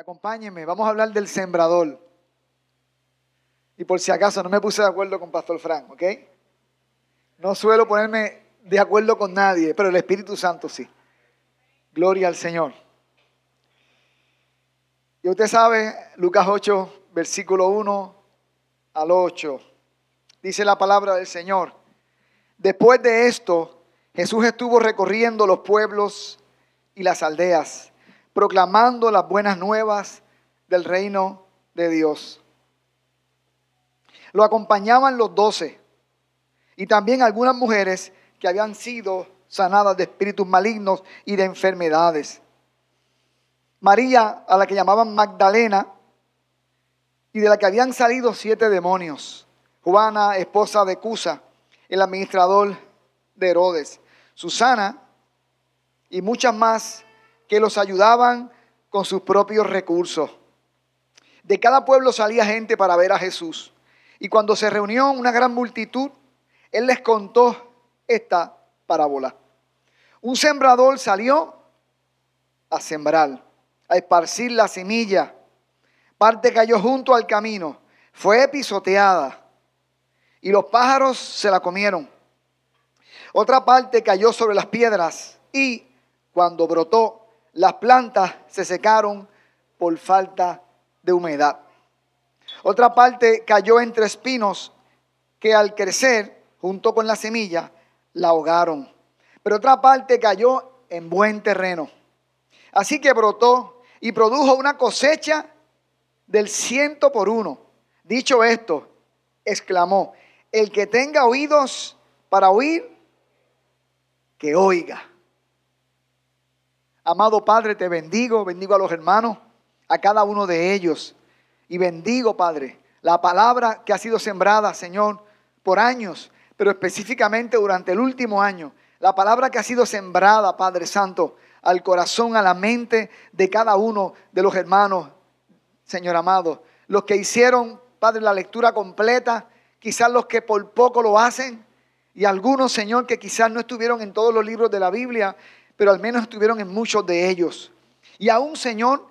Acompáñenme, vamos a hablar del sembrador. Y por si acaso no me puse de acuerdo con Pastor Frank, ¿ok? No suelo ponerme de acuerdo con nadie, pero el Espíritu Santo sí. Gloria al Señor. Y usted sabe, Lucas 8, versículo 1 al 8, dice la palabra del Señor. Después de esto, Jesús estuvo recorriendo los pueblos y las aldeas, proclamando las buenas nuevas del reino de Dios. Lo acompañaban los doce y también algunas mujeres que habían sido sanadas de espíritus malignos y de enfermedades. María, a la que llamaban Magdalena, y de la que habían salido siete demonios. Juana, esposa de Cusa, el administrador de Herodes. Susana y muchas más que los ayudaban con sus propios recursos. De cada pueblo salía gente para ver a Jesús. Y cuando se reunió una gran multitud, Él les contó esta parábola. Un sembrador salió a sembrar, a esparcir la semilla. Parte cayó junto al camino, fue pisoteada y los pájaros se la comieron. Otra parte cayó sobre las piedras y cuando brotó, las plantas se secaron por falta de humedad. Otra parte cayó entre espinos que al crecer, junto con la semilla, la ahogaron. Pero otra parte cayó en buen terreno. Así que brotó y produjo una cosecha del ciento por uno. Dicho esto, exclamó, el que tenga oídos para oír, que oiga. Amado Padre, te bendigo, bendigo a los hermanos, a cada uno de ellos. Y bendigo, Padre, la palabra que ha sido sembrada, Señor, por años, pero específicamente durante el último año. La palabra que ha sido sembrada, Padre Santo, al corazón, a la mente de cada uno de los hermanos, Señor amado. Los que hicieron, Padre, la lectura completa, quizás los que por poco lo hacen, y algunos, Señor, que quizás no estuvieron en todos los libros de la Biblia, pero al menos estuvieron en muchos de ellos. Y aún, Señor,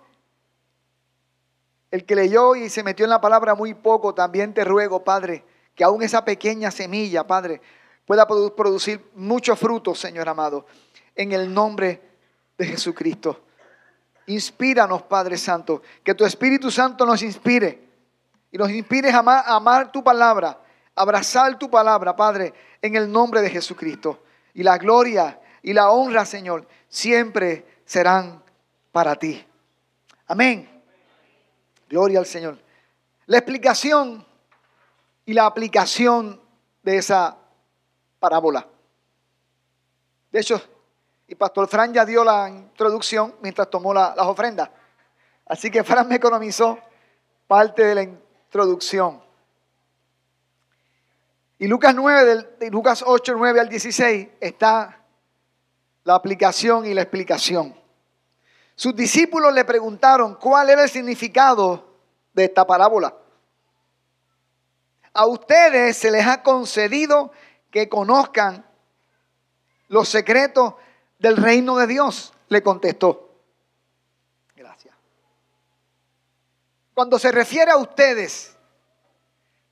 el que leyó y se metió en la palabra muy poco, también te ruego, Padre, que aún esa pequeña semilla, Padre, pueda producir muchos frutos, Señor amado, en el nombre de Jesucristo. Inspíranos, Padre Santo, que tu Espíritu Santo nos inspire y nos inspire a amar, a amar tu palabra abrazar tu palabra, Padre, en el nombre de Jesucristo. Y la gloria y la honra, Señor, siempre serán para ti. Amén. Gloria al Señor. La explicación y la aplicación de esa parábola. De hecho, y Pastor Fran ya dio la introducción mientras tomó las ofrendas. Así que Fran me economizó parte de la introducción. Y Lucas 9, de Lucas 8, 9 al 16 está la aplicación y la explicación. Sus discípulos le preguntaron cuál era el significado de esta parábola. A ustedes se les ha concedido que conozcan los secretos del reino de Dios, le contestó. Gracias. Cuando se refiere a ustedes,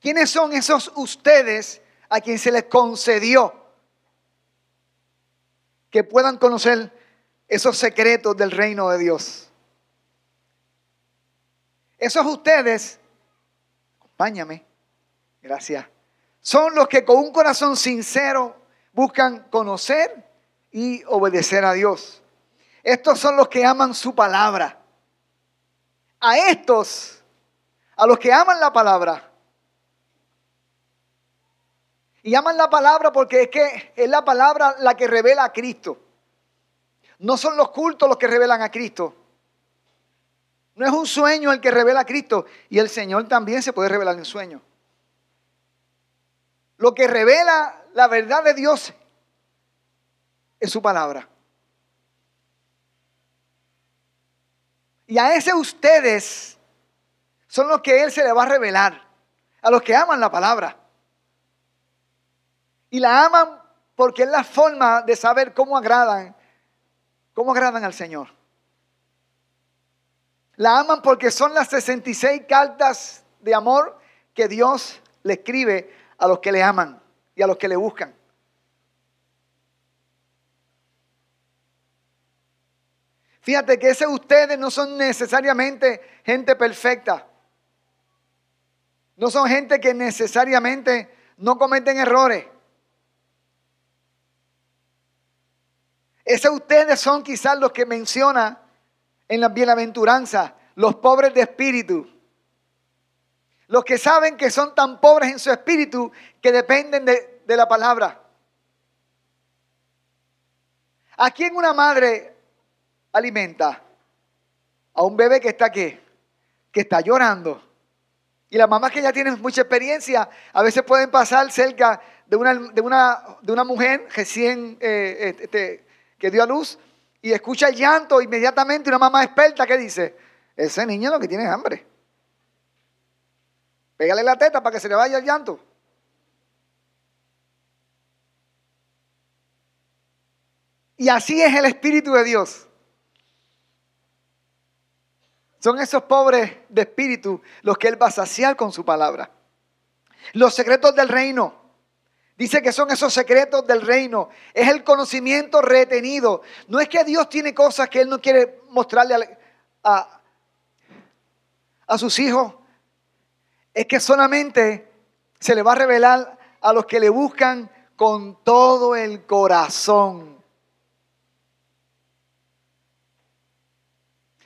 ¿Quiénes son esos ustedes a quien se les concedió que puedan conocer esos secretos del reino de Dios? Esos ustedes, acompáñame, gracias, son los que con un corazón sincero buscan conocer y obedecer a Dios. Estos son los que aman su palabra. A estos, a los que aman la palabra, y aman la palabra porque es que es la palabra la que revela a Cristo. No son los cultos los que revelan a Cristo. No es un sueño el que revela a Cristo. Y el Señor también se puede revelar en sueño. Lo que revela la verdad de Dios es su palabra. Y a ese ustedes son los que Él se le va a revelar. A los que aman la palabra. Y la aman porque es la forma de saber cómo agradan, cómo agradan al Señor. La aman porque son las 66 cartas de amor que Dios le escribe a los que le aman y a los que le buscan. Fíjate que ese ustedes no son necesariamente gente perfecta. No son gente que necesariamente no cometen errores. Ese ustedes son quizás los que menciona en la bienaventuranza, los pobres de espíritu. Los que saben que son tan pobres en su espíritu que dependen de, de la palabra. ¿A quién una madre alimenta? A un bebé que está aquí, que está llorando. Y las mamás que ya tienen mucha experiencia, a veces pueden pasar cerca de una, de una, de una mujer recién eh, este, que dio a luz y escucha el llanto inmediatamente una mamá experta que dice, ese niño lo que tiene es hambre. Pégale la teta para que se le vaya el llanto. Y así es el Espíritu de Dios. Son esos pobres de espíritu los que Él va a saciar con su palabra. Los secretos del reino. Dice que son esos secretos del reino. Es el conocimiento retenido. No es que Dios tiene cosas que Él no quiere mostrarle a, a, sus hijos. Es que solamente se le va a revelar a los que le buscan con todo el corazón.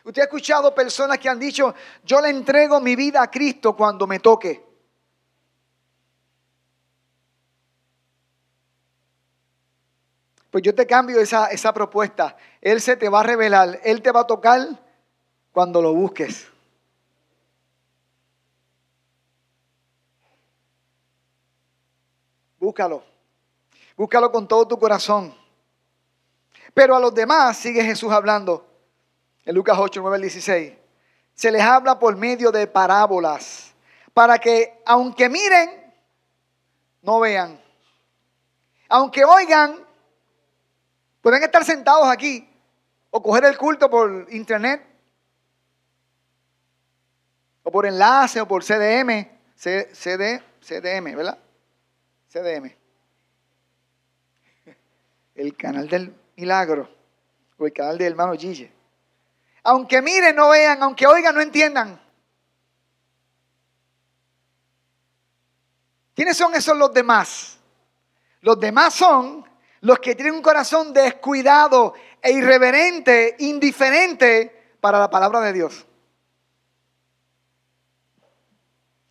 Usted ha escuchado personas que han dicho, yo le entrego mi vida a Cristo cuando me toque. Pues yo te cambio esa, esa propuesta. Él se te va a revelar, Él te va a tocar cuando lo busques. Búscalo. Búscalo con todo tu corazón. Pero a los demás sigue Jesús hablando. En Lucas 8, 9 16. Se les habla por medio de parábolas. Para que aunque miren, no vean. Aunque oigan, Pueden estar sentados aquí o coger el culto por internet o por enlace o por CDM, CD, CDM, ¿verdad? CDM. El canal del milagro o el canal del hermano Gille. Aunque miren, no vean, aunque oigan, no entiendan. ¿Quiénes son esos los demás? Los demás son los que tienen un corazón descuidado e irreverente, indiferente para la palabra de Dios.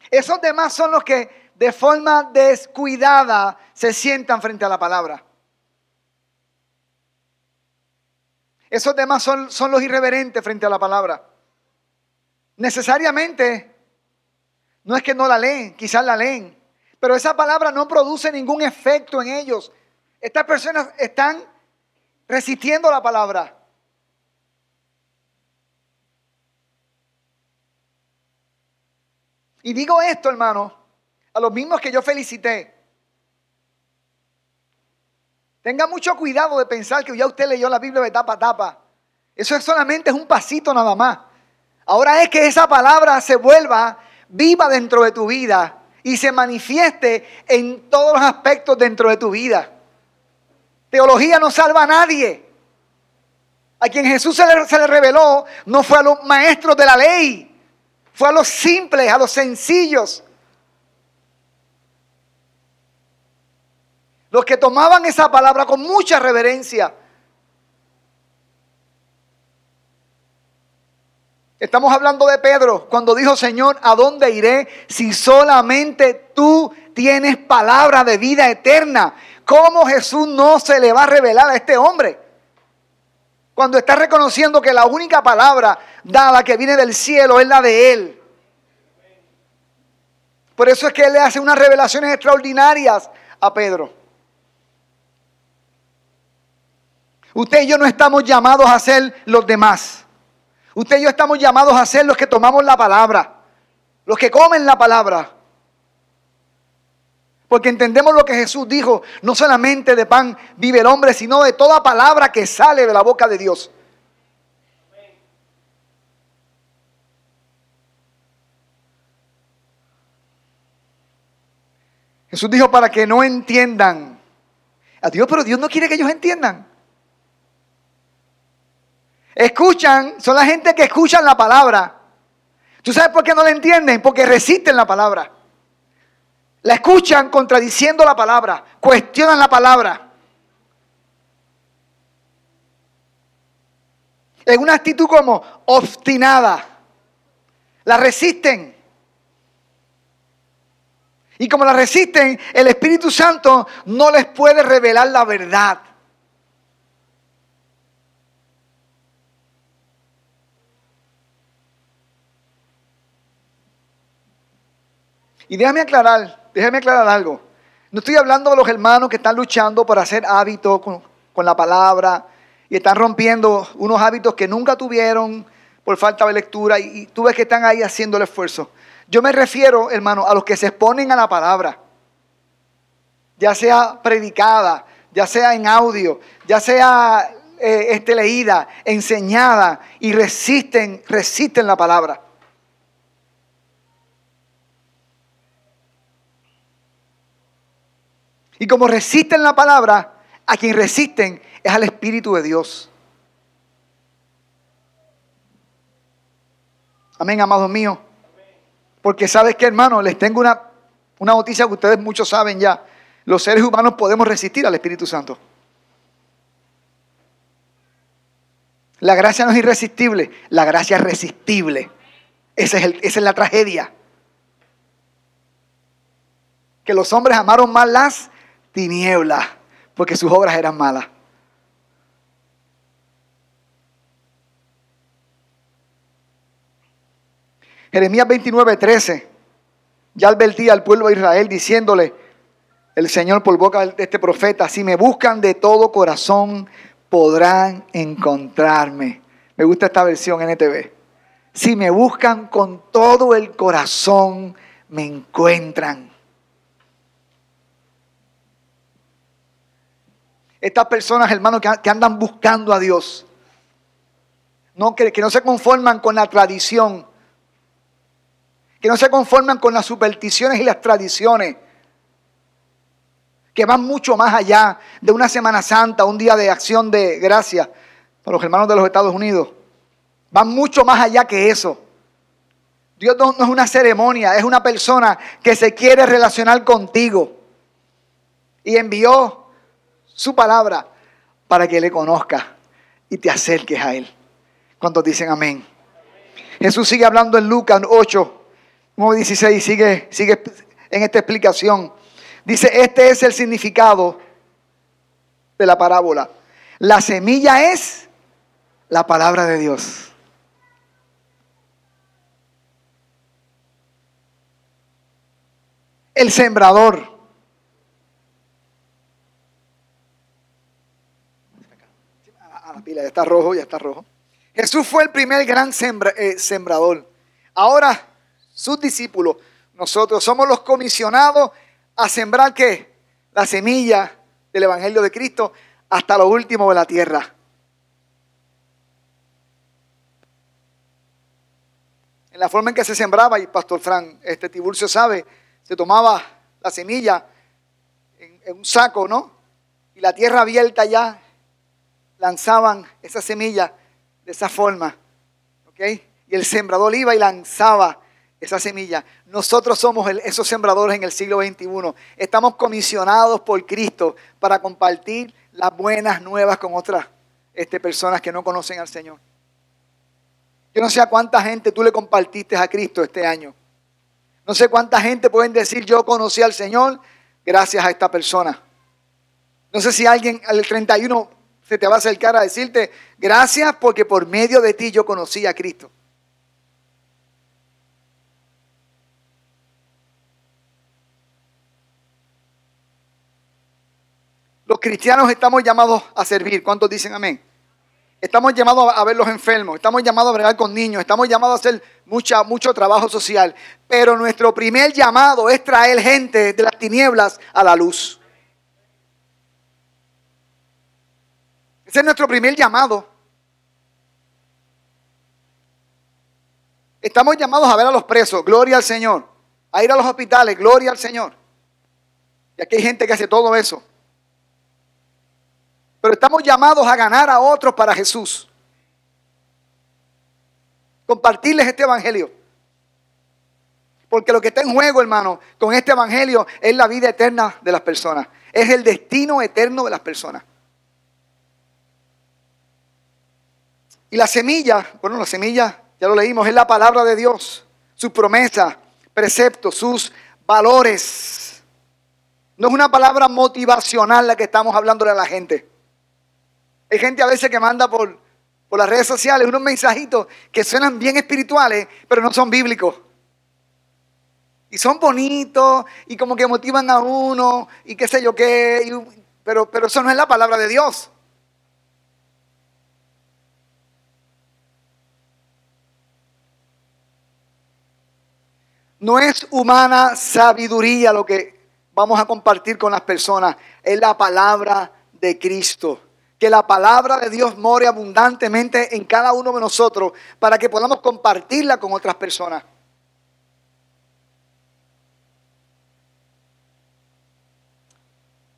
Esos demás son los que de forma descuidada se sientan frente a la palabra. Esos demás son, son los irreverentes frente a la palabra. Necesariamente, no es que no la leen, quizás la leen, pero esa palabra no produce ningún efecto en ellos. Estas personas están resistiendo la palabra. Y digo esto, hermano, a los mismos que yo felicité. Tenga mucho cuidado de pensar que ya usted leyó la Biblia de tapa a tapa. Eso es solamente es un pasito nada más. Ahora es que esa palabra se vuelva viva dentro de tu vida y se manifieste en todos los aspectos dentro de tu vida. Teología no salva a nadie. A quien Jesús se le, reveló no fue a los maestros de la ley, fue a los simples, a los sencillos. Los que tomaban esa palabra con mucha reverencia. Estamos hablando de Pedro cuando dijo, Señor, ¿a dónde iré si solamente tú tienes palabra de vida eterna? ¿Cómo Jesús no se le va a revelar a este hombre? Cuando está reconociendo que la única palabra dada que viene del cielo es la de Él. Por eso es que Él le hace unas revelaciones extraordinarias a Pedro. Usted y yo no estamos llamados a ser los demás. Usted y yo estamos llamados a ser los que tomamos la palabra, los que comen la palabra. Porque entendemos lo que Jesús dijo, no solamente de pan vive el hombre, sino de toda palabra que sale de la boca de Dios. Jesús dijo para que no entiendan a Dios, pero Dios no quiere que ellos entiendan. Escuchan, son la gente que escuchan la palabra. ¿Tú sabes por qué no la entienden? Porque resisten la palabra. La escuchan contradiciendo la palabra, cuestionan la palabra. En una actitud como obstinada. La resisten. Y como la resisten, el Espíritu Santo no les puede revelar la verdad. Y déjame aclarar, déjame aclarar algo. No estoy hablando de los hermanos que están luchando por hacer hábitos con, la palabra y están rompiendo unos hábitos que nunca tuvieron por falta de lectura y, y tú ves que están ahí haciendo el esfuerzo. Yo me refiero, hermano, a los que se exponen a la palabra, ya sea predicada, ya sea en audio, ya sea eh, este, leída, enseñada, y resisten, resisten la palabra. Y como resisten la palabra, a quien resisten es al Espíritu de Dios. Amén, amados míos. Porque sabes que, hermano, les tengo una, una noticia que ustedes muchos saben ya. Los seres humanos podemos resistir al Espíritu Santo. La gracia no es irresistible, la gracia es resistible. Esa es, esa es la tragedia. Que los hombres amaron más las tinieblas porque sus obras eran malas. Jeremías 29, 13. Ya advertía al pueblo de Israel diciéndole, el Señor por boca de este profeta, si me buscan de todo corazón, podrán encontrarme. Me gusta esta versión NTV. Si me buscan con todo el corazón, me encuentran. Estas personas, hermanos, que, andan buscando a Dios, no, que no se conforman con la tradición, que no se conforman con las supersticiones y las tradiciones, que van mucho más allá de una Semana Santa, un día de acción de gracia para los hermanos de los Estados Unidos. Van mucho más allá que eso. Dios no, no es una ceremonia, es una persona que se quiere relacionar contigo. Y envió su palabra para que le conozca y te acerques a Él. ¿Cuántos dicen amén? Jesús sigue hablando en Lucas 8, 9.16 sigue, sigue en esta explicación. Dice, este es el significado de la parábola. La semilla es la palabra de Dios. El sembrador. Ya está rojo, ya está rojo. Jesús fue el primer gran eh, sembrador. Ahora sus discípulos. Nosotros somos los comisionados a sembrar qué? La semilla del Evangelio de Cristo hasta lo último de la tierra. En la forma en que se sembraba, y Pastor Fran, este Tiburcio sabe, se tomaba la semilla en, en un saco, ¿no? Y la tierra abierta ya lanzaban esa semilla de esa forma, ¿ok? Y el sembrador iba y lanzaba esa semilla. Nosotros somos esos sembradores en el siglo XXI. Estamos comisionados por Cristo para compartir las buenas nuevas con otras este, personas que no conocen al Señor. Yo no sé a cuánta gente tú le compartiste a Cristo este año. No sé cuánta gente pueden decir yo conocí al Señor gracias a esta persona. No sé si alguien al 31 se te va a acercar a decirte gracias porque por medio de ti yo conocí a Cristo. Los cristianos estamos llamados a servir. ¿Cuántos dicen amén? Estamos llamados a ver los enfermos, estamos llamados a bregar con niños, estamos llamados a hacer mucha, mucho trabajo social. Pero nuestro primer llamado es traer gente de las tinieblas a la luz. Ese es nuestro primer llamado. Estamos llamados a ver a los presos, gloria al Señor. A ir a los hospitales, gloria al Señor. Y aquí hay gente que hace todo eso. Pero estamos llamados a ganar a otros para Jesús. Compartirles este evangelio. Porque lo que está en juego, hermano, con este evangelio es la vida eterna de las personas. Es el destino eterno de las personas. Y la semilla, bueno, la semilla, ya lo leímos, es la palabra de Dios, su promesa, preceptos, sus valores. No es una palabra motivacional la que estamos hablándole a la gente. Hay gente a veces que manda por, por las redes sociales unos mensajitos que suenan bien espirituales, pero no son bíblicos. Y son bonitos y como que motivan a uno y qué sé yo qué, pero, pero eso no es la palabra de Dios. No es humana sabiduría lo que vamos a compartir con las personas, es la palabra de Cristo. Que la palabra de Dios more abundantemente en cada uno de nosotros para que podamos compartirla con otras personas.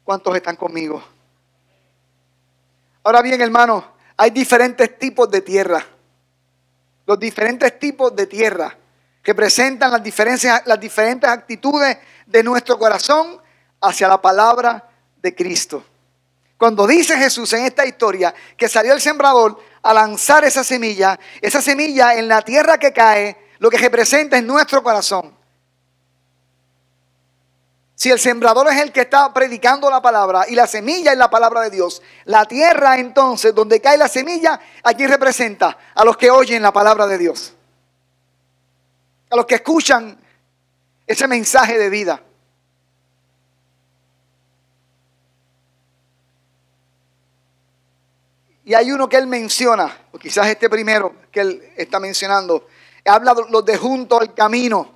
¿Cuántos están conmigo? Ahora bien, hermanos, hay diferentes tipos de tierra. Los diferentes tipos de tierra que presentan las, las diferentes actitudes de nuestro corazón hacia la palabra de Cristo. Cuando dice Jesús en esta historia que salió el sembrador a lanzar esa semilla, esa semilla en la tierra que cae, lo que representa es nuestro corazón. Si el sembrador es el que está predicando la palabra y la semilla es la palabra de Dios, la tierra entonces donde cae la semilla, aquí representa a los que oyen la palabra de Dios a los que escuchan ese mensaje de vida. Y hay uno que él menciona, o quizás este primero que él está mencionando, habla de los de junto al camino,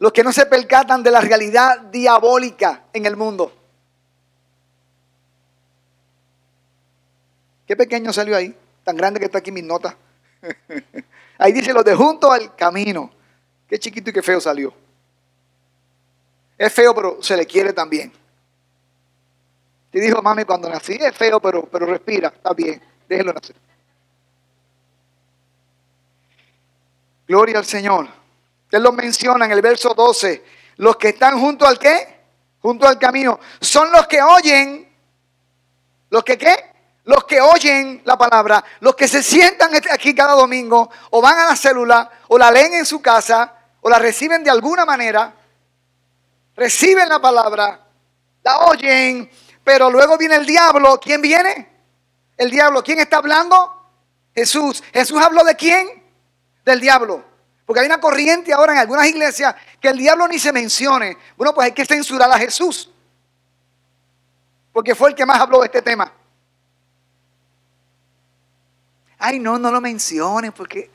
los que no se percatan de la realidad diabólica en el mundo. Qué pequeño salió ahí, tan grande que está aquí mis notas. Ahí dice los de junto al camino. Qué chiquito y qué feo salió. Es feo, pero se le quiere también. Te dijo mami cuando nací, es feo, pero, pero respira, está bien, déjelo nacer. Gloria al Señor. Él lo menciona en el verso 12. Los que están junto al qué? Junto al camino. Son los que oyen. ¿Los que qué? Los que oyen la palabra. Los que se sientan aquí cada domingo o van a la célula o la leen en su casa o la reciben de alguna manera, reciben la palabra, la oyen, pero luego viene el diablo. ¿Quién viene? El diablo. ¿Quién está hablando? Jesús. ¿Jesús habló de quién? Del diablo. Porque hay una corriente ahora en algunas iglesias que el diablo ni se mencione. Bueno, pues hay que censurar a Jesús. Porque fue el que más habló de este tema. Ay, no, no lo menciones porque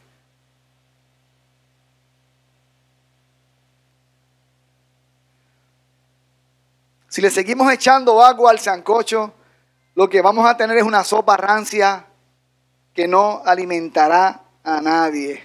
Si le seguimos echando agua al sancocho, lo que vamos a tener es una sopa rancia que no alimentará a nadie.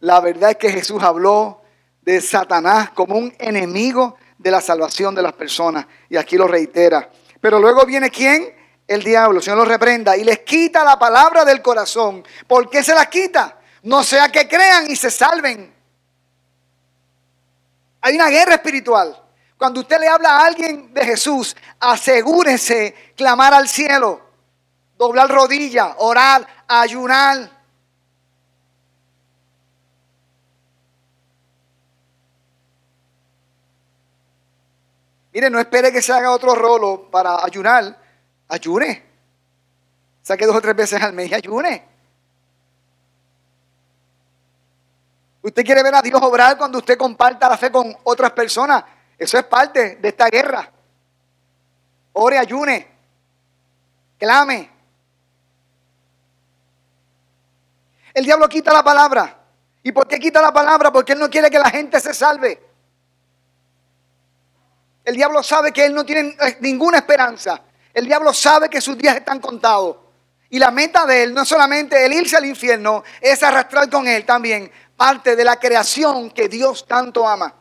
La verdad es que Jesús habló de Satanás como un enemigo de la salvación de las personas. Y aquí lo reitera. Pero luego viene quién? El diablo, el Señor lo reprenda y les quita la palabra del corazón. ¿Por qué se la quita? No sea que crean y se salven. Hay una guerra espiritual. Cuando usted le habla a alguien de Jesús, asegúrese clamar al cielo, doblar rodilla, orar, ayunar. Mire, no espere que se haga otro rolo para ayunar. Ayune. Saque dos o tres veces al mes y ayune. Usted quiere ver a Dios obrar cuando usted comparta la fe con otras personas. Eso es parte de esta guerra. Ore, ayune, clame. El diablo quita la palabra. ¿Y por qué quita la palabra? Porque él no quiere que la gente se salve. El diablo sabe que él no tiene eh, ninguna esperanza. El diablo sabe que sus días están contados. Y la meta de él no es solamente el irse al infierno, es arrastrar con él también parte de la creación que Dios tanto ama.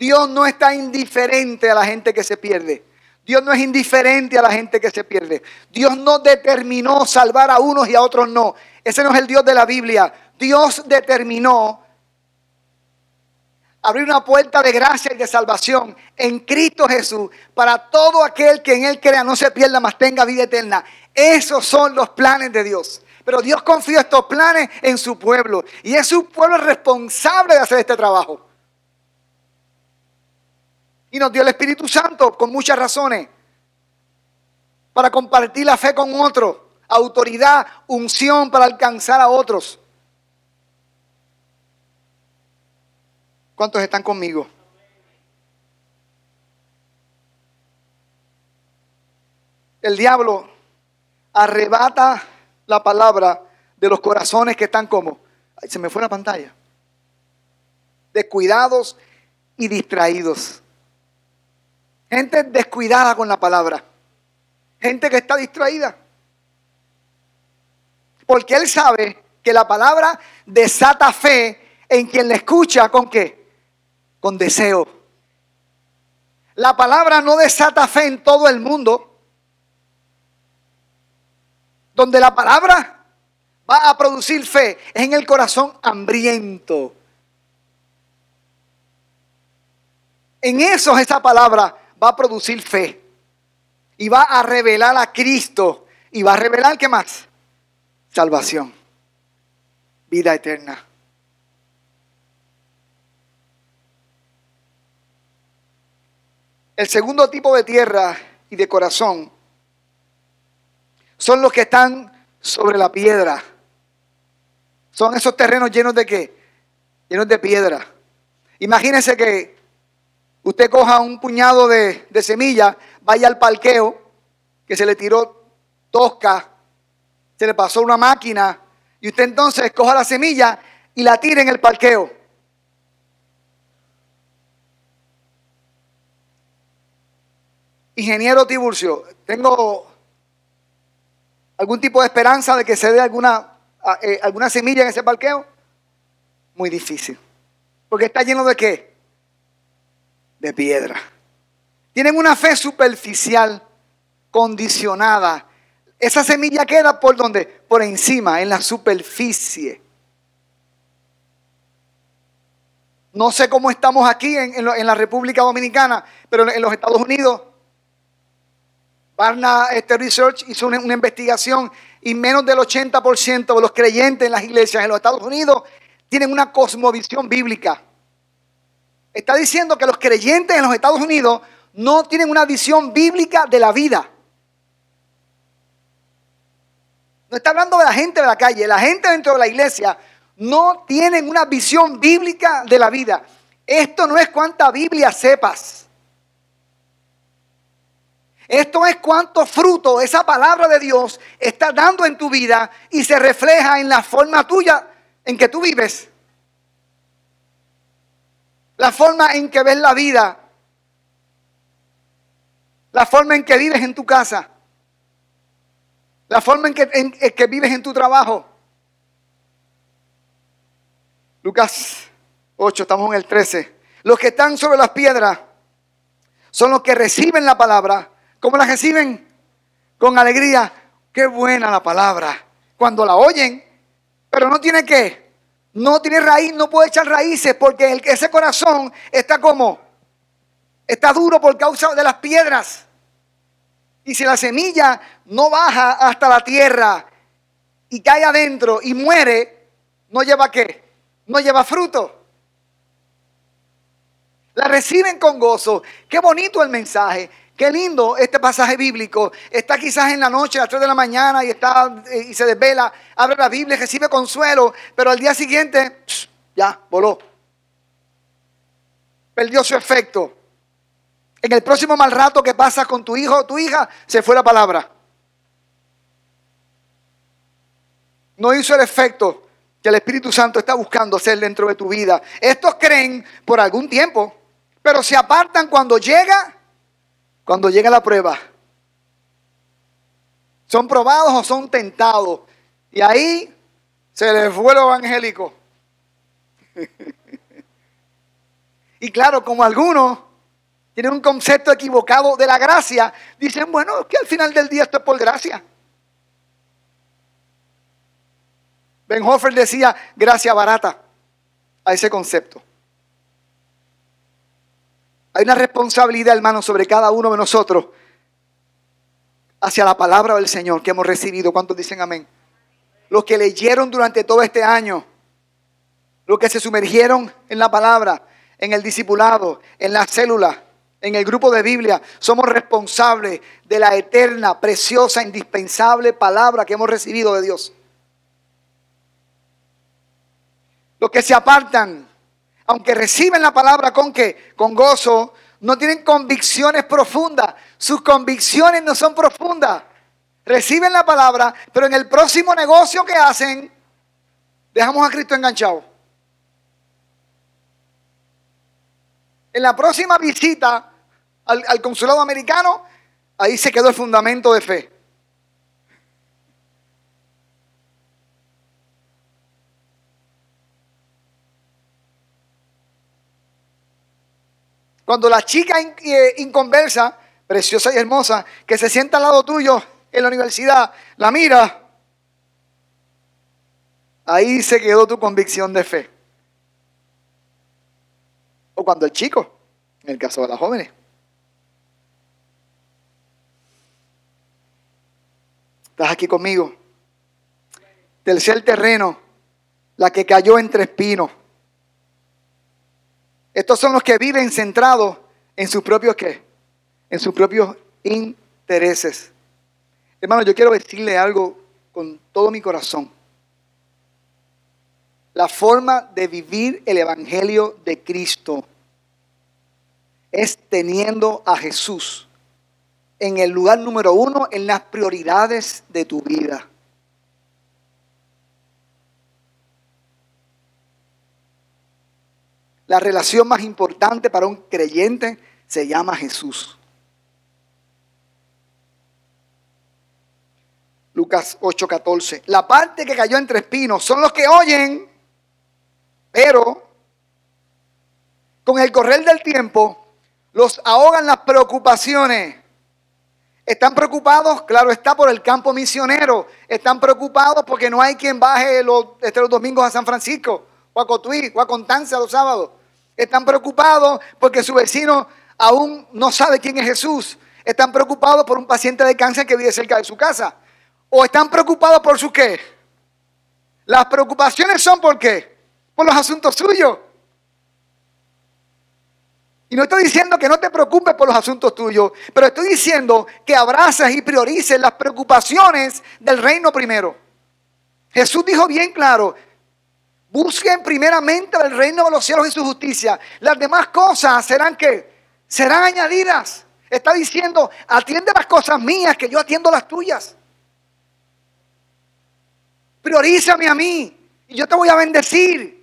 Dios no está indiferente a la gente que se pierde. Dios no es indiferente a la gente que se pierde. Dios no determinó salvar a unos y a otros no. Ese no es el Dios de la Biblia. Dios determinó abrir una puerta de gracia y de salvación en Cristo Jesús para todo aquel que en Él crea no se pierda, mas tenga vida eterna. Esos son los planes de Dios. Pero Dios confió estos planes en su pueblo y es su pueblo responsable de hacer este trabajo. Y nos dio el Espíritu Santo con muchas razones para compartir la fe con otros, autoridad, unción para alcanzar a otros. ¿Cuántos están conmigo? El diablo arrebata la palabra de los corazones que están como, se me fue la pantalla, descuidados y distraídos. Gente descuidada con la palabra. Gente que está distraída. Porque él sabe que la palabra desata fe en quien le escucha con qué? con deseo. La palabra no desata fe en todo el mundo. Donde la palabra va a producir fe es en el corazón hambriento. En eso esa palabra va a producir fe. Y va a revelar a Cristo. Y va a revelar, ¿qué más? Salvación. Vida eterna. El segundo tipo de tierra y de corazón son los que están sobre la piedra. Son esos terrenos llenos de qué? Llenos de piedra. Imagínense que usted coja un puñado de, de vaya al parqueo, que se le tiró tosca, se le pasó una máquina, y usted entonces coja la semilla y la tire en el parqueo. Ingeniero Tiburcio, tengo algún tipo de esperanza de que se dé alguna, eh, alguna semilla en ese parqueo. Muy difícil. Porque está lleno de qué? De piedra. Tienen una fe superficial, condicionada. Esa semilla queda por donde? Por encima, en la superficie. No sé cómo estamos aquí en, en la República Dominicana, pero en los Estados Unidos Barna este Research hizo una, investigación y menos del 80% de los creyentes en las iglesias en los Estados Unidos tienen una cosmovisión bíblica. Está diciendo que los creyentes en los Estados Unidos no tienen una visión bíblica de la vida. No está hablando de la gente de la calle, la gente dentro de la iglesia no tienen una visión bíblica de la vida. Esto no es cuánta Biblia sepas. Esto es cuánto fruto esa palabra de Dios está dando en tu vida y se refleja en la forma tuya en que tú vives. La forma en que ves la vida. La forma en que vives en tu casa. La forma en que, que vives en tu trabajo. Lucas 8, estamos en el 13. Los que están sobre las piedras son los que reciben la palabra ¿Cómo la reciben? Con alegría. Qué buena la palabra. Cuando la oyen, pero no tiene qué. No tiene raíz, no puede echar raíces porque ese corazón está como, está duro por causa de las piedras. Y si la semilla no baja hasta la tierra y cae adentro y muere, no lleva qué? No lleva fruto. La reciben con gozo. Qué bonito el mensaje. Qué lindo este pasaje bíblico. Está quizás en la noche, a las 3 de la mañana, y, está, eh, y se desvela, abre la Biblia, recibe consuelo, pero al día siguiente, ya, voló. Perdió su efecto. En el próximo mal rato que pasa con tu hijo o tu hija, se fue la palabra. No hizo el efecto que el Espíritu Santo está buscando hacer dentro de tu vida. Estos creen por algún tiempo, pero se apartan cuando llega cuando llega la prueba, son probados o son tentados. Y ahí se les fue lo evangélico. Y claro, como algunos tienen un concepto equivocado de la gracia, dicen, bueno, que al final del día esto es por gracia. Ben Hofer decía gracia barata a ese concepto. Hay una responsabilidad, hermano, sobre cada uno de nosotros hacia la palabra del Señor que hemos recibido. ¿Cuántos dicen amén? Los que leyeron durante todo este año, los que se sumergieron en la palabra, en el discipulado, en la célula, en el grupo de Biblia, somos responsables de la eterna, preciosa, indispensable palabra que hemos recibido de Dios. Los que se apartan, aunque reciben la palabra con que con gozo, no tienen convicciones profundas. Sus convicciones no son profundas. Reciben la palabra, pero en el próximo negocio que hacen, dejamos a Cristo enganchado. En la próxima visita al, al consulado americano, ahí se quedó el fundamento de fe. Cuando la chica eh, inconversa, preciosa y hermosa, que se sienta al lado tuyo en la universidad, la mira, ahí se quedó tu convicción de fe. O cuando el chico, en el caso de las jóvenes. ¿Estás aquí conmigo? Tercer terreno, la que cayó entre espinos. Estos son los que viven centrados en sus propios qué? En sus propios intereses. Hermano, yo quiero decirle algo con todo mi corazón. La forma de vivir el Evangelio de Cristo es teniendo a Jesús en el lugar número uno en las prioridades de tu vida. La relación más importante para un creyente se llama Jesús. Lucas 8:14. La parte que cayó entre espinos son los que oyen, pero con el correr del tiempo los ahogan las preocupaciones. Están preocupados, claro está, por el campo misionero. Están preocupados porque no hay quien baje los, este, los domingos a San Francisco, o a Cotuí, o a Constanza los sábados. Están preocupados porque su vecino aún no sabe quién es Jesús. Están preocupados por un paciente de cáncer que vive cerca de su casa. O están preocupados por su qué. Las preocupaciones son por qué. Por los asuntos suyos. Y no estoy diciendo que no te preocupes por los asuntos tuyos, pero estoy diciendo que abrazas y priorices las preocupaciones del reino primero. Jesús dijo bien claro, Busquen primeramente el reino de los cielos y su justicia. Las demás cosas serán que serán añadidas. Está diciendo, atiende las cosas mías que yo atiendo las tuyas. Priorízame a mí y yo te voy a bendecir.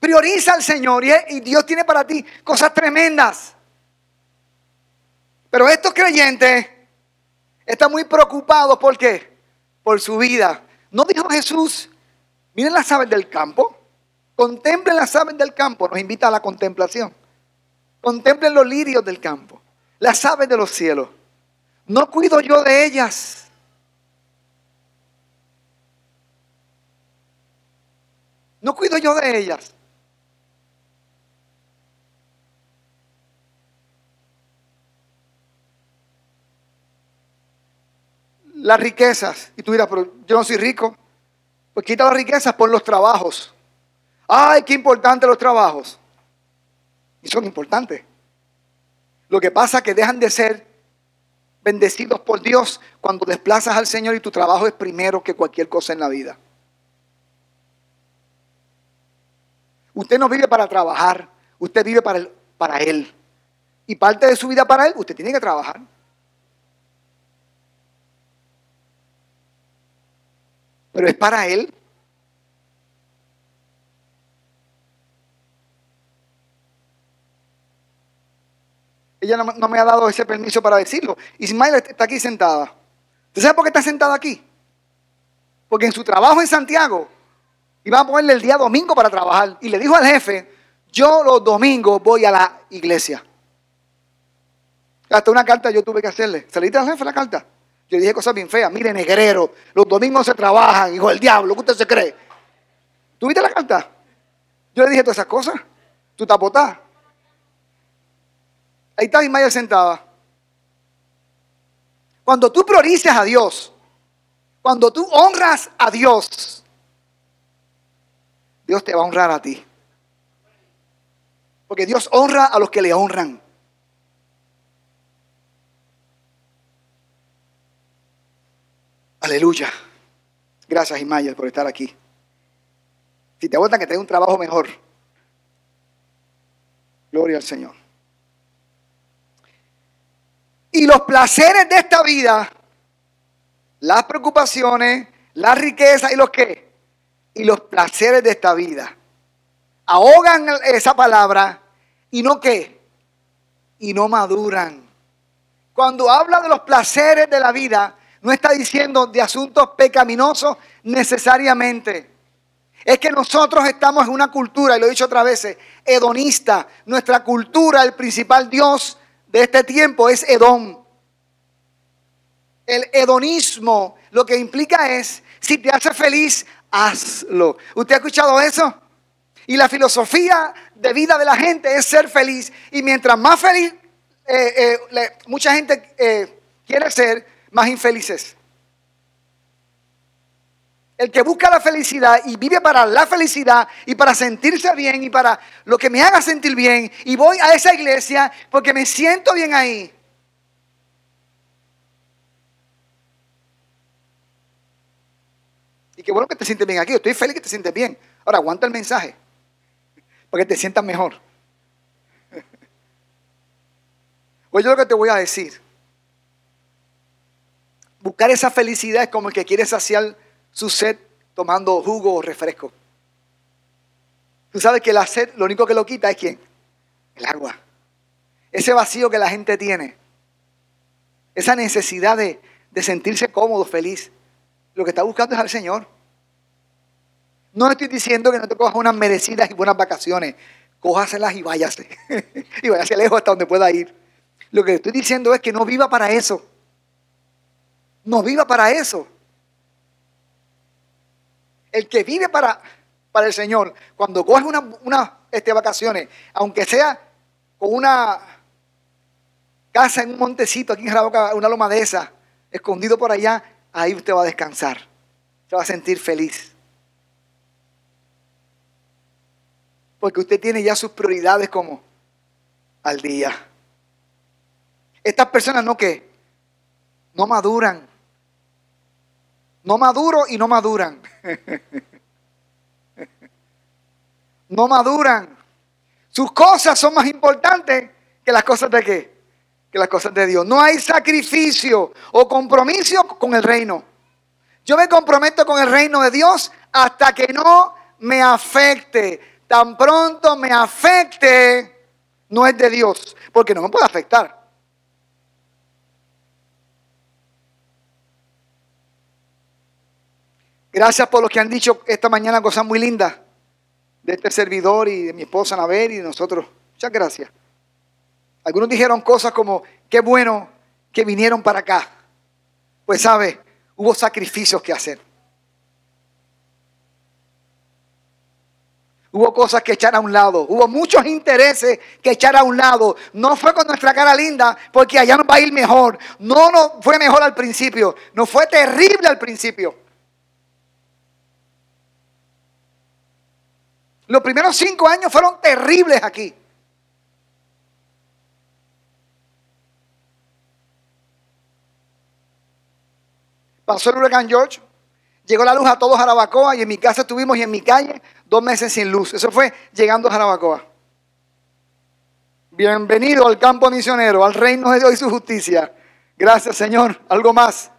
Prioriza al Señor y Dios tiene para ti cosas tremendas. Pero estos creyentes está muy preocupado. ¿Por qué? Por su vida. ¿No dijo Jesús, miren las aves del campo? Contemplen las aves del campo. Nos invita a la contemplación. Contemplen los lirios del campo. Las aves de los cielos. ¿No cuido yo de ellas? ¿No cuido yo de ellas? Las riquezas. Y tú dirás, pero yo no soy rico. Pues quita las riquezas por los trabajos. Ay, qué importantes los trabajos. Y son importantes. Lo que pasa es que dejan de ser bendecidos por Dios cuando desplazas al Señor y tu trabajo es primero que cualquier cosa en la vida. Usted no vive para trabajar, usted vive para, para Él. Y parte de su vida para Él, usted tiene que trabajar. Pero es para Él. Ella no, me ha dado ese permiso para decirlo. Ismael está aquí sentada. ¿Usted sabe por qué está sentada aquí? Porque en su trabajo en Santiago, Iba a ponerle el día domingo para trabajar. Y le dijo al jefe, yo los domingos voy a la iglesia. Hasta una carta yo tuve que hacerle. ¿Se le al jefe la carta? Yo dije cosas bien feas. Mire, negrero, los domingos se trabajan, hijo del diablo, ¿qué usted se cree? ¿Tuviste la carta? Yo le dije todas esas cosas. Tú tapotás. Ahí está Ismael sentada. Cuando tú priorices a Dios, cuando tú honras a Dios, Dios te va a honrar a ti. Porque Dios honra a los que le honran. Aleluya. Gracias, Ismael, por estar aquí. Si te votan que tenga un trabajo mejor. Gloria al Señor. Y los placeres de esta vida, las preocupaciones, la riqueza y los qué, y los placeres de esta vida, ahogan esa palabra y no qué, y no maduran. Cuando habla de los placeres de la vida, no está diciendo de asuntos pecaminosos necesariamente. Es que nosotros estamos en una cultura, y lo he dicho otras veces, hedonista. Nuestra cultura, el principal Dios de este tiempo es Edom. El hedonismo lo que implica es, si te hace feliz, hazlo. ¿Usted ha escuchado eso? Y la filosofía de vida de la gente es ser feliz. Y mientras más feliz eh, eh, mucha gente eh, quiere ser, más infelices. El que busca la felicidad y vive para la felicidad y para sentirse bien y para lo que me haga sentir bien. Y voy a esa iglesia porque me siento bien ahí. Y qué bueno que te sientes bien aquí. Estoy feliz que te sientes bien. Ahora aguanta el mensaje. Para que te sientas mejor. Oye lo que te voy a decir. Buscar esa felicidad es como el que quiere saciar su sed tomando jugo o refresco. Tú sabes que la sed lo único que lo quita es quién? El agua. Ese vacío que la gente tiene. Esa necesidad de, sentirse cómodo, feliz. Lo que está buscando es al Señor. No estoy diciendo que no te cojas unas merecidas y buenas vacaciones. Cójaselas y váyase. y váyase lejos hasta donde pueda ir. Lo que estoy diciendo es que no viva para eso. No viva para eso. El que vive para, para el Señor, cuando coge unas una, este, vacaciones, aunque sea con una casa en un montecito aquí en Jaraboca, una loma de esa, escondido por allá, ahí usted va a descansar. Se va a sentir feliz. Porque usted tiene ya sus prioridades como al día. Estas personas no que no maduran no maduro y no maduran. no maduran. Sus cosas son más importantes que las cosas de qué? Que las cosas de Dios. No hay sacrificio o compromiso con el reino. Yo me comprometo con el reino de Dios hasta que no me afecte. Tan pronto me afecte, no es de Dios, porque no me puede afectar. Gracias por lo que han dicho esta mañana, cosas muy lindas de este servidor y de mi esposa Anabel y de nosotros. Muchas gracias. Algunos dijeron cosas como, qué bueno que vinieron para acá. Pues sabe, hubo sacrificios que hacer. Hubo cosas que echar a un lado. Hubo muchos intereses que echar a un lado. No fue con nuestra cara linda porque allá nos va a ir mejor. No, no fue mejor al principio. No fue terrible al principio. Los primeros cinco años fueron terribles aquí. Pasó el huracán George, llegó la luz a todos Jarabacoa y en mi casa estuvimos y en mi calle dos meses sin luz. Eso fue llegando a Jarabacoa. Bienvenido al campo misionero, al reino de Dios y su justicia. Gracias Señor. ¿Algo más?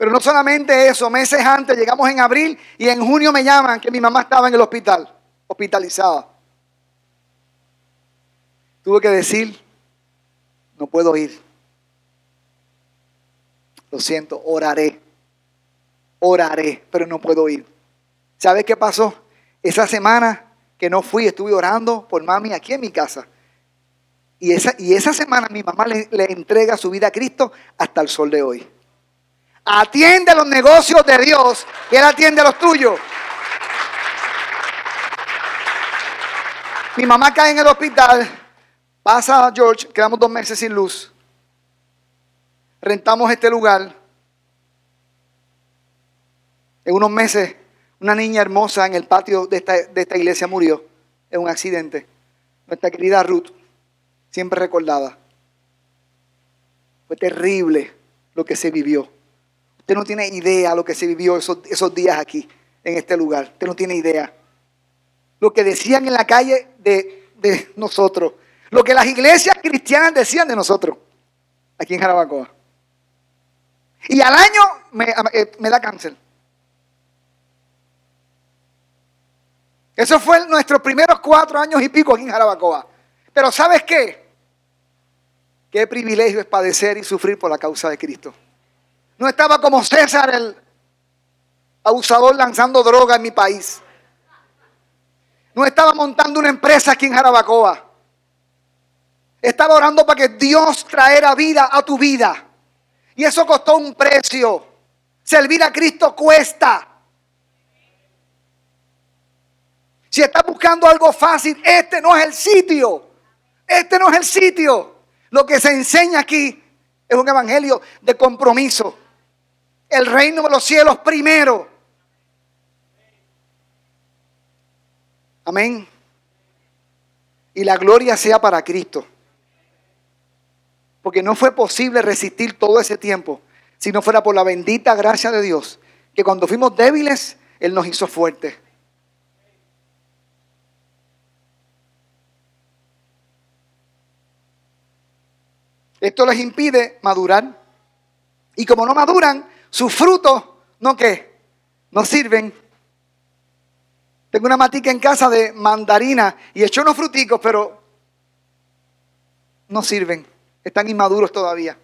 Pero no solamente eso, meses antes, llegamos en abril y en junio me llaman que mi mamá estaba en el hospital, hospitalizada. Tuve que decir, no puedo ir. Lo siento, oraré. oraré, pero no puedo ir. ¿Sabes qué pasó? Esa semana que no fui, estuve orando por mami aquí en mi casa. Y esa, y esa semana mi mamá le, le entrega su vida a Cristo hasta el sol de hoy. Atiende los negocios de Dios y Él atiende los tuyos. Mi mamá cae en el hospital, pasa a George, quedamos dos meses sin luz. Rentamos este lugar. En unos meses, una niña hermosa en el patio de esta, de esta iglesia murió en un accidente. Nuestra querida Ruth, siempre recordada. Fue terrible lo que se vivió. Usted no tiene idea lo que se vivió esos, esos días aquí, en este lugar. Usted no tiene idea. Lo que decían en la calle de, de nosotros. Lo que las iglesias cristianas decían de nosotros. Aquí en Jarabacoa. Y al año me, eh, me da cáncer. Eso fue nuestros primeros cuatro años y pico aquí en Jarabacoa. Pero ¿sabes qué? Qué privilegio es padecer y sufrir por la causa de Cristo. No estaba como César, el abusador lanzando droga en mi país. No estaba montando una empresa aquí en Jarabacoa. Estaba orando para que Dios traera vida a tu vida. Y eso costó un precio. Servir a Cristo cuesta. Si estás buscando algo fácil, este no es el sitio. Este no es el sitio. Lo que se enseña aquí es un evangelio de compromiso. El reino de los cielos primero. Amén. Y la gloria sea para Cristo. Porque no fue posible resistir todo ese tiempo si no fuera por la bendita gracia de Dios, que cuando fuimos débiles, Él nos hizo fuertes. Esto les impide madurar. Y como no maduran, sus frutos, ¿no qué? No sirven. Tengo una matica en casa de mandarina y hecho unos fruticos, pero no sirven. Están inmaduros todavía.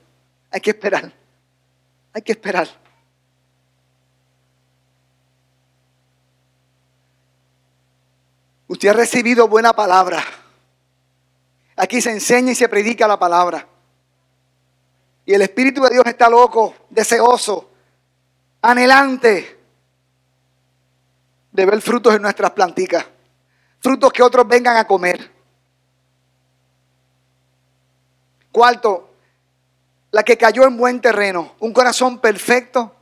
Hay que esperar. Hay que esperar. Usted ha recibido buena palabra. Aquí se enseña y se predica la palabra. Y el Espíritu de Dios está loco, deseoso, anhelante de ver frutos en nuestras planticas. Frutos que otros vengan a comer. Cuarto, la que cayó en buen terreno, un corazón perfecto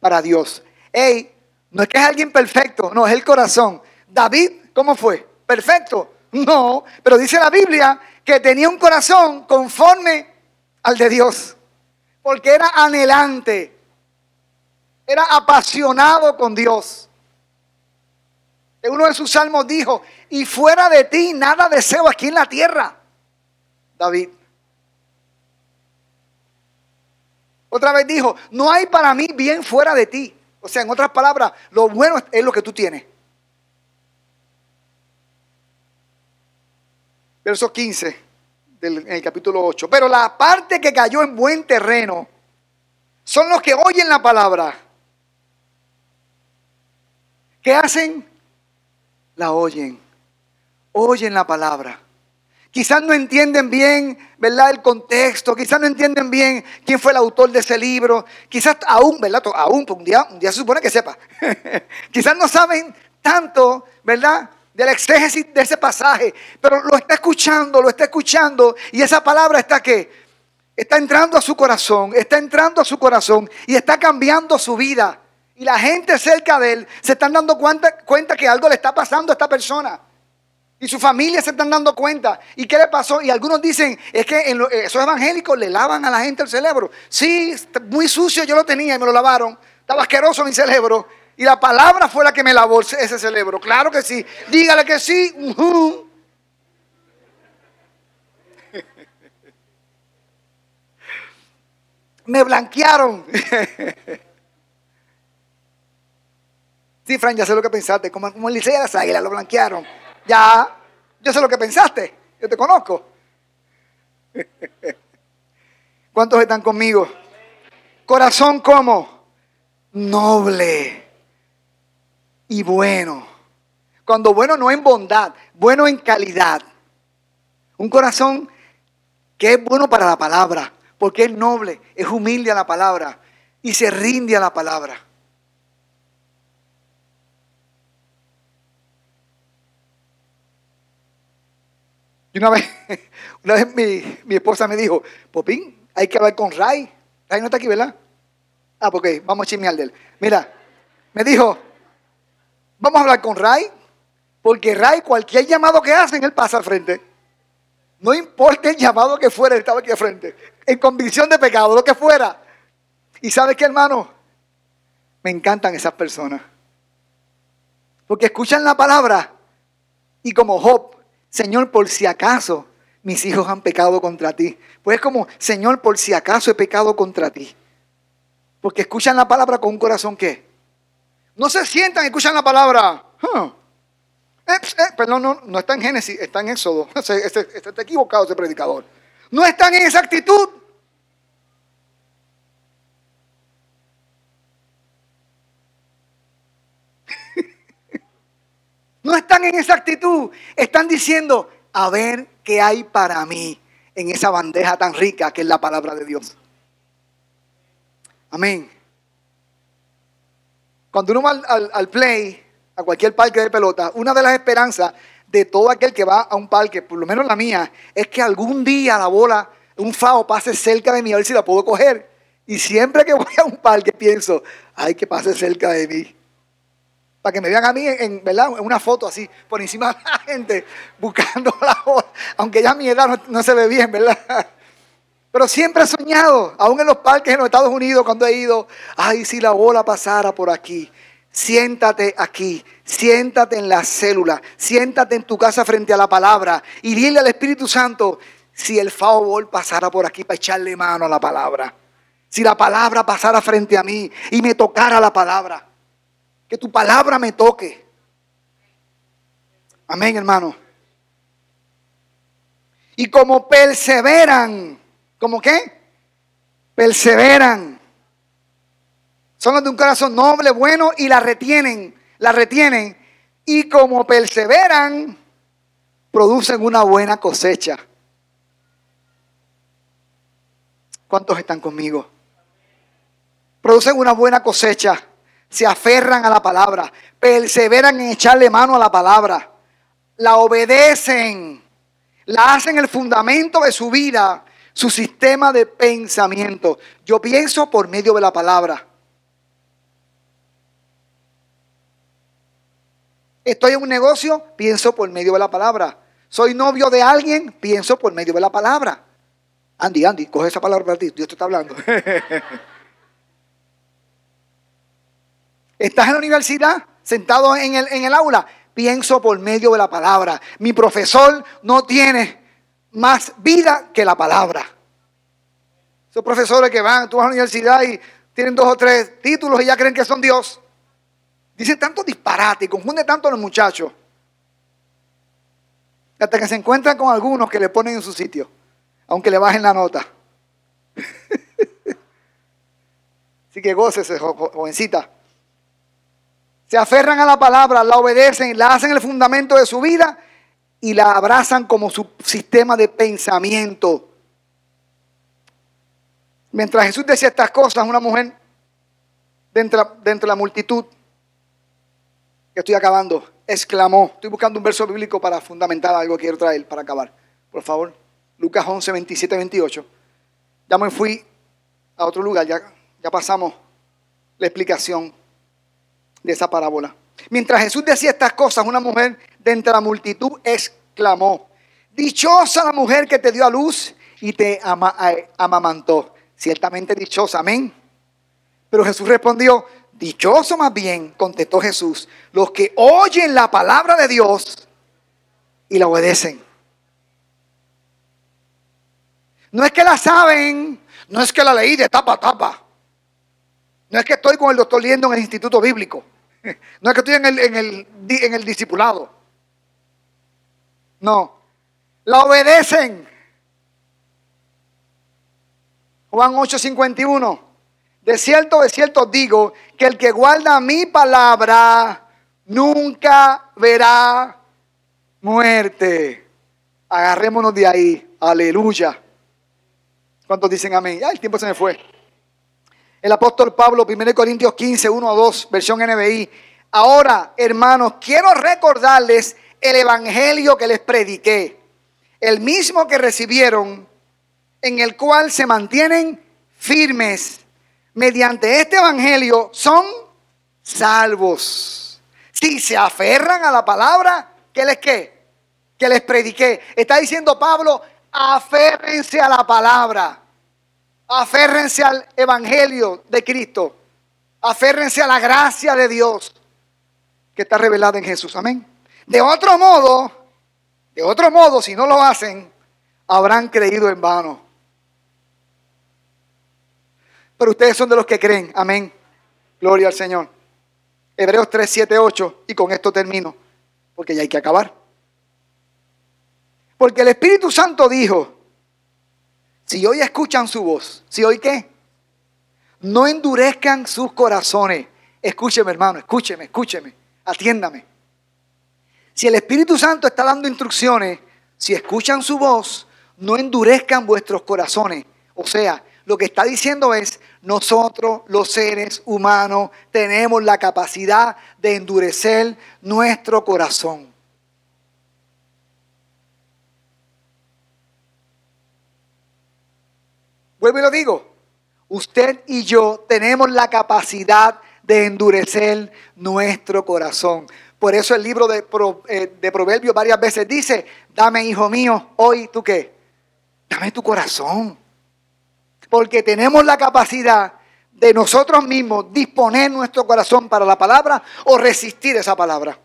para Dios. Ey, no es que es alguien perfecto, no, es el corazón. David, ¿cómo fue? ¿Perfecto? No, pero dice la Biblia que tenía un corazón conforme al de Dios porque era anhelante, era apasionado con Dios. En uno de sus salmos dijo, y fuera de ti nada deseo aquí en la tierra, David. Otra vez dijo, no hay para mí bien fuera de ti. O sea, en otras palabras, lo bueno es lo que tú tienes. Verso 15 en el capítulo 8. Pero la parte que cayó en buen terreno son los que oyen la palabra. ¿Qué hacen? La oyen. Oyen la palabra. Quizás no entienden bien, ¿verdad? El contexto. Quizás no entienden bien quién fue el autor de ese libro. Quizás aún, ¿verdad? Aún, un día, un día se supone que sepa. Quizás no saben tanto, ¿verdad? del exégesis de ese pasaje, pero lo está escuchando, lo está escuchando y esa palabra está que está entrando a su corazón, está entrando a su corazón y está cambiando su vida. Y la gente cerca de él se están dando cuenta, que algo le está pasando a esta persona. Y su familia se están dando cuenta. ¿Y qué le pasó? Y algunos dicen, es que en esos evangélicos le lavan a la gente el cerebro. Sí, muy sucio yo lo tenía y me lo lavaron. Estaba asqueroso mi cerebro. Y la palabra fue la que me lavó ese cerebro. Claro que sí. Dígale que sí. me blanquearon. sí, Fran, ya sé lo que pensaste. Como, como el liceo de las águilas, lo blanquearon. Ya, yo sé lo que pensaste. Yo te conozco. ¿Cuántos están conmigo? Corazón como noble y bueno. Cuando bueno no en bondad, bueno en calidad. Un corazón que es bueno para la palabra, porque es noble, es humilde a la palabra y se rinde a la palabra. Y una vez, una vez mi, mi, esposa me dijo, Popín, hay que hablar con Ray. Ray no está aquí, ¿verdad? Ah, porque vamos a chismear de él. Mira, me dijo, vamos a hablar con Ray, porque Ray, cualquier llamado que hacen, él pasa al frente. No importa el llamado que fuera, él estaba aquí al frente. En convicción de pecado, lo que fuera. Y sabes qué, hermano, me encantan esas personas. Porque escuchan la palabra y como Job, Señor, por si acaso mis hijos han pecado contra ti. Pues es como, Señor, por si acaso he pecado contra ti. Porque escuchan la palabra con un corazón que no se sientan, escuchan la palabra. Eh, eh, perdón, no, no está en Génesis, está en Éxodo. está equivocado ese predicador. No están en esa actitud. No están en esa actitud. Están diciendo, a ver qué hay para mí en esa bandeja tan rica que es la palabra de Dios. Amén. Cuando uno va al, play, a cualquier parque de pelota, una de las esperanzas de todo aquel que va a un parque, por lo menos la mía, es que algún día la bola, un fao, pase cerca de mí a ver si la puedo coger. Y siempre que voy a un parque pienso, ay, que pase cerca de mí para que me vean a mí en, ¿verdad? en una foto así, por encima de la gente, buscando la bola, aunque ya mi edad no, se ve bien, ¿verdad? Pero siempre he soñado, aún en los parques en los Estados Unidos, cuando he ido, ay, si la bola pasara por aquí, siéntate aquí, siéntate en la célula, siéntate en tu casa frente a la palabra y dile al Espíritu Santo, si el favor pasara por aquí para echarle mano a la palabra, si la palabra pasara frente a mí y me tocara la palabra que tu palabra me toque. Amén, hermano. Y como perseveran, ¿como qué? Perseveran. Son los de un corazón noble, bueno, y la retienen, la retienen. Y como perseveran, producen una buena cosecha. ¿Cuántos están conmigo? Producen una buena cosecha se aferran a la palabra, perseveran en echarle mano a la palabra, la obedecen, la hacen el fundamento de su vida, su sistema de pensamiento. Yo pienso por medio de la palabra. Estoy en un negocio, pienso por medio de la palabra. Soy novio de alguien, pienso por medio de la palabra. Andy, Andy, coge esa palabra para ti, Dios te está hablando. Estás en la universidad, sentado en el, en el aula, pienso por medio de la palabra. Mi profesor no tiene más vida que la palabra. Esos profesores que van, tú vas a la universidad y tienen dos o tres títulos y ya creen que son Dios. Dicen tanto disparate y confunde tanto a los muchachos. Hasta que se encuentran con algunos que le ponen en su sitio, aunque le bajen la nota. Así que gócese, jovencita. Se aferran a la palabra, la obedecen, la hacen el fundamento de su vida y la abrazan como su sistema de pensamiento. Mientras Jesús decía estas cosas, una mujer dentro, dentro de la multitud, que estoy acabando, exclamó, estoy buscando un verso bíblico para fundamentar algo que quiero traer para acabar. Por favor, Lucas 11, 27, 28. Ya me fui a otro lugar, ya, ya pasamos la explicación de esa parábola. Mientras Jesús decía estas cosas, una mujer de entre la multitud exclamó, dichosa la mujer que te dio a luz y te amamantó. Ciertamente dichosa, amén. Pero Jesús respondió, dichoso más bien, contestó Jesús, los que oyen la palabra de Dios y la obedecen. No es que la saben, no es que la leí de tapa a tapa. No es que estoy con el doctor Liendo en el Instituto Bíblico. No es que estoy en el, en el, en el discipulado. No. La obedecen. Juan 8:51. De cierto, de cierto digo que el que guarda mi palabra nunca verá muerte. Agarrémonos de ahí. Aleluya. ¿Cuántos dicen amén? Ya el tiempo se me fue. El apóstol Pablo, 1 Corintios 15, 1 a 2, versión NBI. Ahora, hermanos, quiero recordarles el evangelio que les prediqué, el mismo que recibieron, en el cual se mantienen firmes. Mediante este evangelio son salvos. Si se aferran a la palabra, ¿qué les qué? Que les prediqué. Está diciendo Pablo, aférrense a la palabra. Aférrense al evangelio de Cristo. Aférrense a la gracia de Dios que está revelada en Jesús. Amén. De otro modo, de otro modo, si no lo hacen, habrán creído en vano. Pero ustedes son de los que creen. Amén. Gloria al Señor. Hebreos 3, 7, 8. Y con esto termino. Porque ya hay que acabar. Porque el Espíritu Santo dijo, si hoy escuchan su voz, si hoy qué, no endurezcan sus corazones. Escúcheme hermano, escúcheme, escúcheme, atiéndame. Si el Espíritu Santo está dando instrucciones, si escuchan su voz, no endurezcan vuestros corazones. O sea, lo que está diciendo es, nosotros los seres humanos tenemos la capacidad de endurecer nuestro corazón. Vuelvo y lo digo, usted y yo tenemos la capacidad de endurecer nuestro corazón. Por eso el libro de, eh, de Proverbios varias veces dice, dame hijo mío, hoy tú qué, dame tu corazón. Porque tenemos la capacidad de nosotros mismos disponer nuestro corazón para la palabra o resistir esa palabra.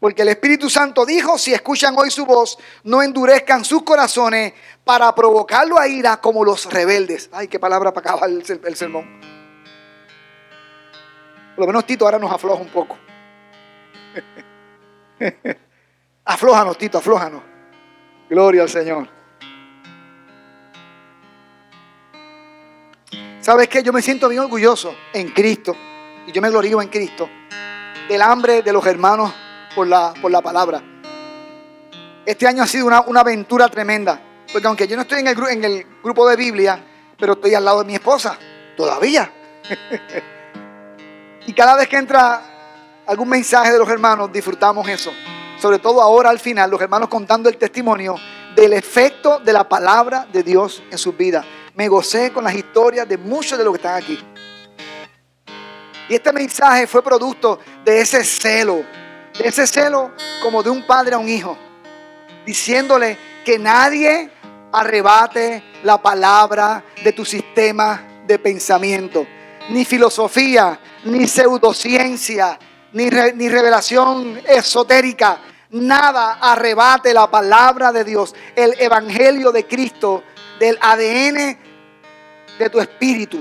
Porque el Espíritu Santo dijo, si escuchan hoy su voz, no endurezcan sus corazones para provocarlo a ira como los rebeldes. Ay, qué palabra para acabar el, el sermón. Por lo menos Tito ahora nos afloja un poco. aflójanos, Tito, aflójanos. Gloria al Señor. ¿Sabes qué? Yo me siento bien orgulloso en Cristo. Y yo me glorío en Cristo. Del hambre de los hermanos por la, por la palabra. Este año ha sido una, aventura tremenda. Porque aunque yo no estoy en el, en el grupo de Biblia, pero estoy al lado de mi esposa. Todavía. y cada vez que entra algún mensaje de los hermanos, disfrutamos eso. Sobre todo ahora al final, los hermanos contando el testimonio del efecto de la palabra de Dios en sus vidas. Me gocé con las historias de muchos de los que están aquí. Y este mensaje fue producto de ese celo, ese celo como de un padre a un hijo, diciéndole que nadie arrebate la palabra de tu sistema de pensamiento, ni filosofía, ni pseudociencia, ni, ni revelación esotérica. Nada arrebate la palabra de Dios, el evangelio de Cristo, del ADN de tu espíritu.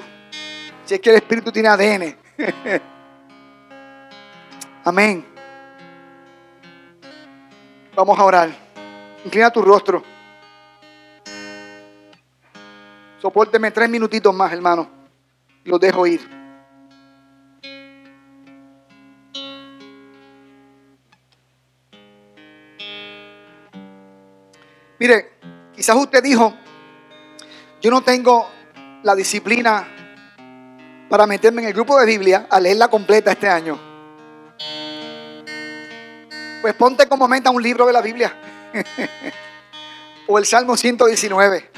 Si es que el espíritu tiene ADN. Amén. Vamos a orar. Inclina tu rostro. Sopórteme tres minutitos más, hermano. Los dejo ir. Mire, quizás usted dijo, yo no tengo la disciplina para meterme en el grupo de Biblia a leerla completa este año. Pues ponte como meta un libro de la Biblia. o el Salmo 119.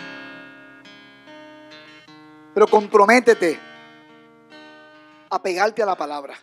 Pero comprométete a pegarte a la palabra.